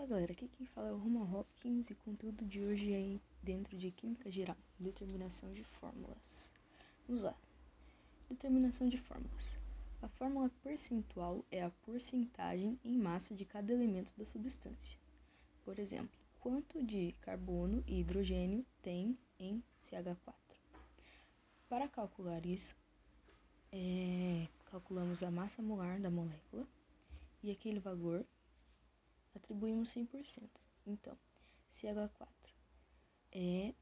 Fala galera, aqui quem fala é o Roman Hopkins e o conteúdo de hoje é dentro de Química Geral, determinação de fórmulas. Vamos lá. Determinação de fórmulas. A fórmula percentual é a porcentagem em massa de cada elemento da substância. Por exemplo, quanto de carbono e hidrogênio tem em CH4. Para calcular isso, é, calculamos a massa molar da molécula e aquele valor atribuímos 100%. Então, CH4 é,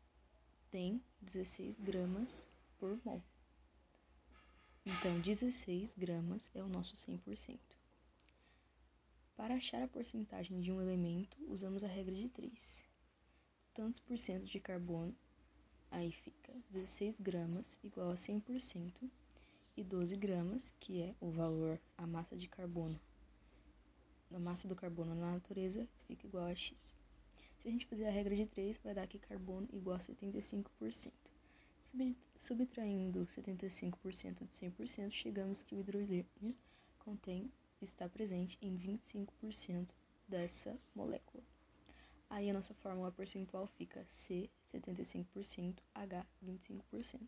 tem 16 gramas por mol. Então, 16 gramas é o nosso 100%. Para achar a porcentagem de um elemento, usamos a regra de 3. Tantos por cento de carbono, aí fica 16 gramas igual a 100%, e 12 gramas, que é o valor, a massa de carbono da massa do carbono na natureza fica igual a x. Se a gente fizer a regra de 3, vai dar que carbono igual a 75%. Subtraindo 75% de 100%, chegamos que o hidrogênio contém, está presente em 25% dessa molécula. Aí a nossa fórmula percentual fica C 75%, H 25%.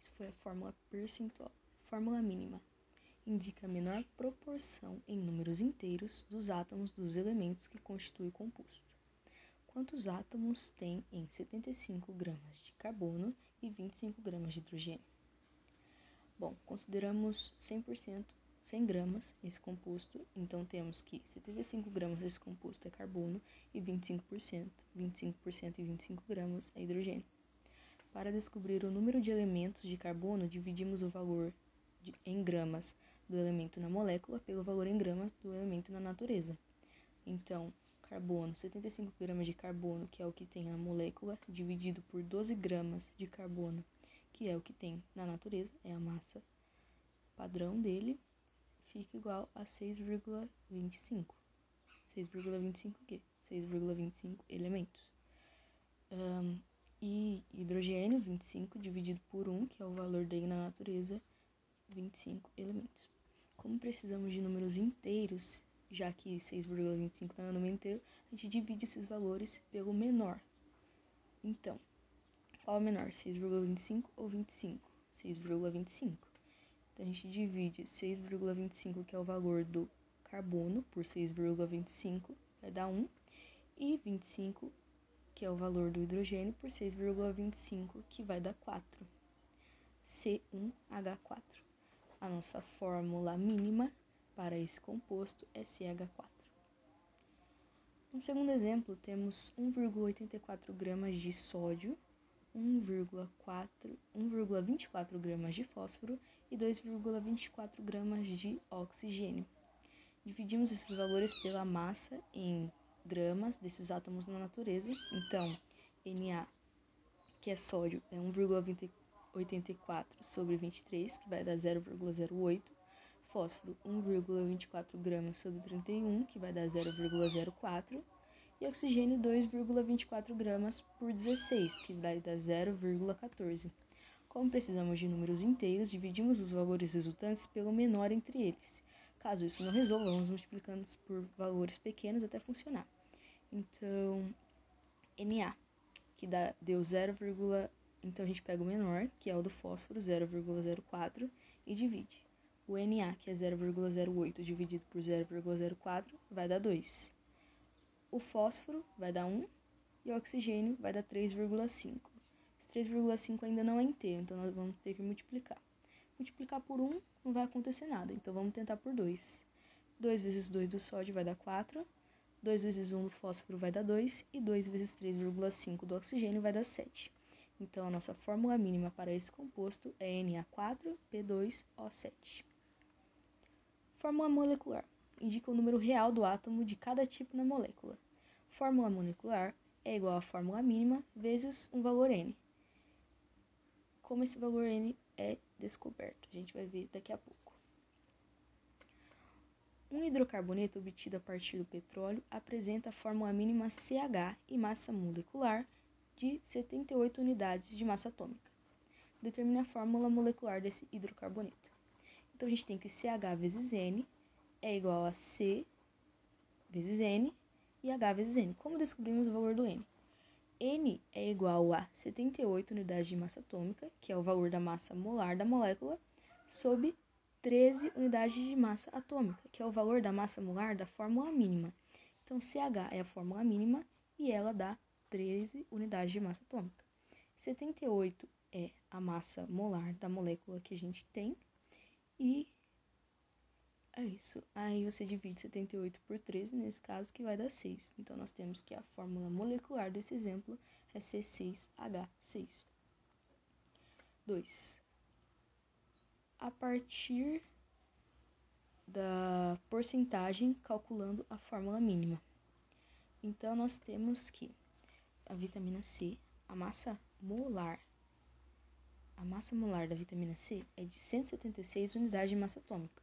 Isso foi a fórmula percentual. Fórmula mínima indica a menor proporção em números inteiros dos átomos dos elementos que constituem o composto. Quantos átomos tem em 75 gramas de carbono e 25 gramas de hidrogênio? Bom, consideramos 100%, 100 gramas esse composto, então temos que 75 gramas desse composto é carbono e 25%, 25% e 25 gramas é hidrogênio. Para descobrir o número de elementos de carbono, dividimos o valor de, em gramas do elemento na molécula pelo valor em gramas do elemento na natureza. Então, carbono, 75 gramas de carbono, que é o que tem na molécula, dividido por 12 gramas de carbono, que é o que tem na natureza, é a massa padrão dele, fica igual a 6,25. 6,25 o quê? 6,25 elementos. Um, e hidrogênio, 25 dividido por 1, que é o valor dele na natureza, 25 elementos. Como precisamos de números inteiros, já que 6,25 não é um número inteiro, a gente divide esses valores pelo menor. Então, qual é o menor, 6,25 ou 25? 6,25. Então, a gente divide 6,25, que é o valor do carbono, por 6,25, vai dar 1. E 25, que é o valor do hidrogênio, por 6,25, que vai dar 4. C1H4. A nossa fórmula mínima para esse composto é CH4. No segundo exemplo, temos 1,84 gramas de sódio, 1,24 gramas de fósforo e 2,24 gramas de oxigênio. Dividimos esses valores pela massa em gramas desses átomos na natureza. Então, Na, que é sódio, é 1,24 84 sobre 23, que vai dar 0,08. Fósforo, 1,24 gramas sobre 31, que vai dar 0,04. E oxigênio, 2,24 gramas por 16, que vai dar 0,14. Como precisamos de números inteiros, dividimos os valores resultantes pelo menor entre eles. Caso isso não resolva, vamos multiplicando por valores pequenos até funcionar. Então, Na, que dá, deu 0,14 então a gente pega o menor, que é o do fósforo, 0,04, e divide. O Na, que é 0,08 dividido por 0,04, vai dar 2. O fósforo vai dar 1 e o oxigênio vai dar 3,5. Esse 3,5 ainda não é inteiro, então nós vamos ter que multiplicar. Multiplicar por 1 não vai acontecer nada, então vamos tentar por 2. 2 vezes 2 do sódio vai dar 4, 2 vezes 1 do fósforo vai dar 2 e 2 vezes 3,5 do oxigênio vai dar 7. Então, a nossa fórmula mínima para esse composto é Na4P2O7. Fórmula molecular indica o número real do átomo de cada tipo na molécula. Fórmula molecular é igual à fórmula mínima vezes um valor n. Como esse valor n é descoberto, a gente vai ver daqui a pouco. Um hidrocarboneto obtido a partir do petróleo apresenta a fórmula mínima CH e massa molecular de 78 unidades de massa atômica. Determine a fórmula molecular desse hidrocarboneto. Então, a gente tem que CH vezes N é igual a C vezes N e H vezes N. Como descobrimos o valor do N? N é igual a 78 unidades de massa atômica, que é o valor da massa molar da molécula, sob 13 unidades de massa atômica, que é o valor da massa molar da fórmula mínima. Então, CH é a fórmula mínima e ela dá 13 unidades de massa atômica. 78 é a massa molar da molécula que a gente tem e é isso. Aí você divide 78 por 13, nesse caso, que vai dar 6. Então, nós temos que a fórmula molecular desse exemplo é C6H6. 2. A partir da porcentagem calculando a fórmula mínima. Então, nós temos que a vitamina C, a massa molar, a massa molar da vitamina C é de 176 unidades de massa atômica.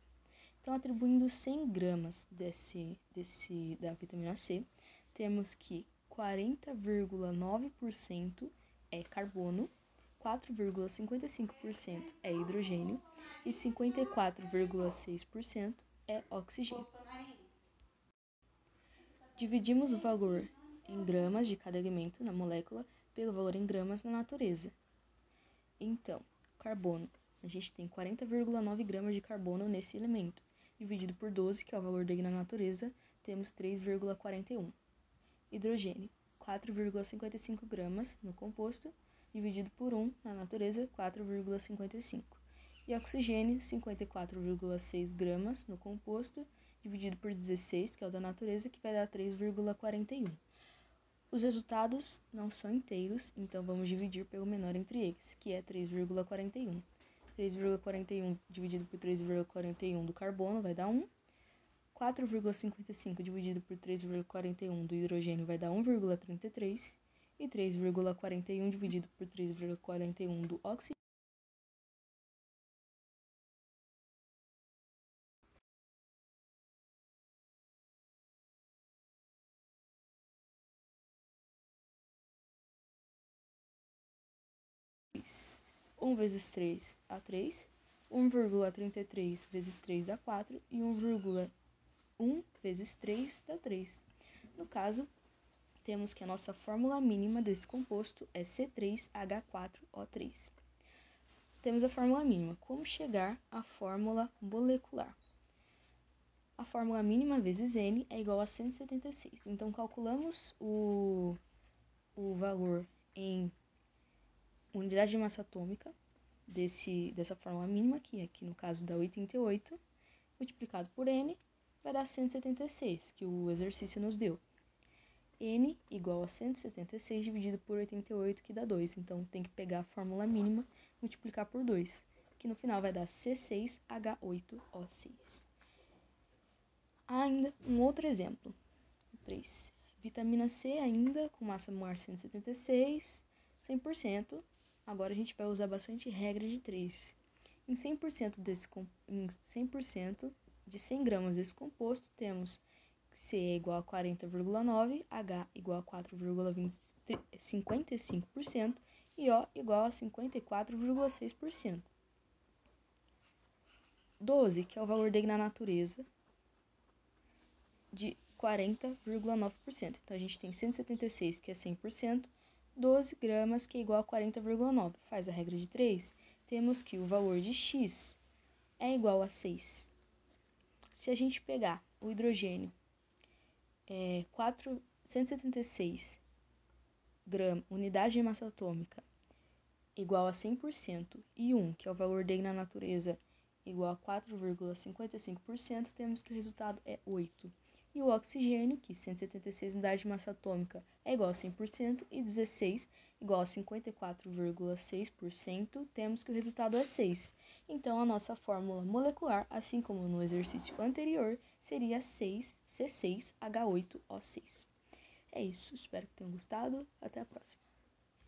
Então, atribuindo 100 gramas desse, desse, da vitamina C, temos que 40,9% é carbono, 4,55% é hidrogênio e 54,6% é oxigênio. Dividimos o valor em gramas de cada elemento na molécula pelo valor em gramas na natureza. Então, carbono, a gente tem 40,9 gramas de carbono nesse elemento dividido por 12, que é o valor dele na natureza, temos 3,41. Hidrogênio, 4,55 gramas no composto, dividido por 1 na natureza, 4,55. E oxigênio, 54,6 gramas no composto, dividido por 16, que é o da natureza, que vai dar 3,41. Os resultados não são inteiros, então vamos dividir pelo menor entre eles, que é 3,41. 3,41 dividido por 3,41 do carbono vai dar 1. 4,55 dividido por 3,41 do hidrogênio vai dar 1,33. E 3,41 dividido por 3,41 do oxigênio. Um vezes 3 dá 3, 1,33 vezes 3 dá 4 e 1,1 vezes 3 dá 3. No caso, temos que a nossa fórmula mínima desse composto é C3H4O3. Temos a fórmula mínima. Como chegar à fórmula molecular? A fórmula mínima vezes N é igual a 176. Então, calculamos o, o valor em unidade de massa atômica desse, dessa fórmula mínima aqui, aqui no caso dá 88, multiplicado por N, vai dar 176, que o exercício nos deu. N igual a 176 dividido por 88, que dá 2. Então, tem que pegar a fórmula mínima e multiplicar por 2, que no final vai dar C6H8O6. Ainda um outro exemplo. 3. Vitamina C ainda, com massa molar 176, 100%, Agora a gente vai usar bastante regra de 3. Em 100%, desse, em 100% de 100 gramas desse composto, temos C é igual a 40,9, H igual a 4,55% e O igual a 54,6%. 12, que é o valor dele na natureza, de 40,9%. Então, a gente tem 176, que é 100%, 12 gramas, que é igual a 40,9. Faz a regra de 3, temos que o valor de x é igual a 6. Se a gente pegar o hidrogênio, é 4, 176 gramas, unidade de massa atômica, igual a 100%, e 1, que é o valor dele na natureza, igual a 4,55%, temos que o resultado é 8 e o oxigênio, que 176 unidades de massa atômica é igual a 100%, e 16 igual a 54,6%, temos que o resultado é 6. Então, a nossa fórmula molecular, assim como no exercício anterior, seria 6 C6H8O6. É isso, espero que tenham gostado. Até a próxima.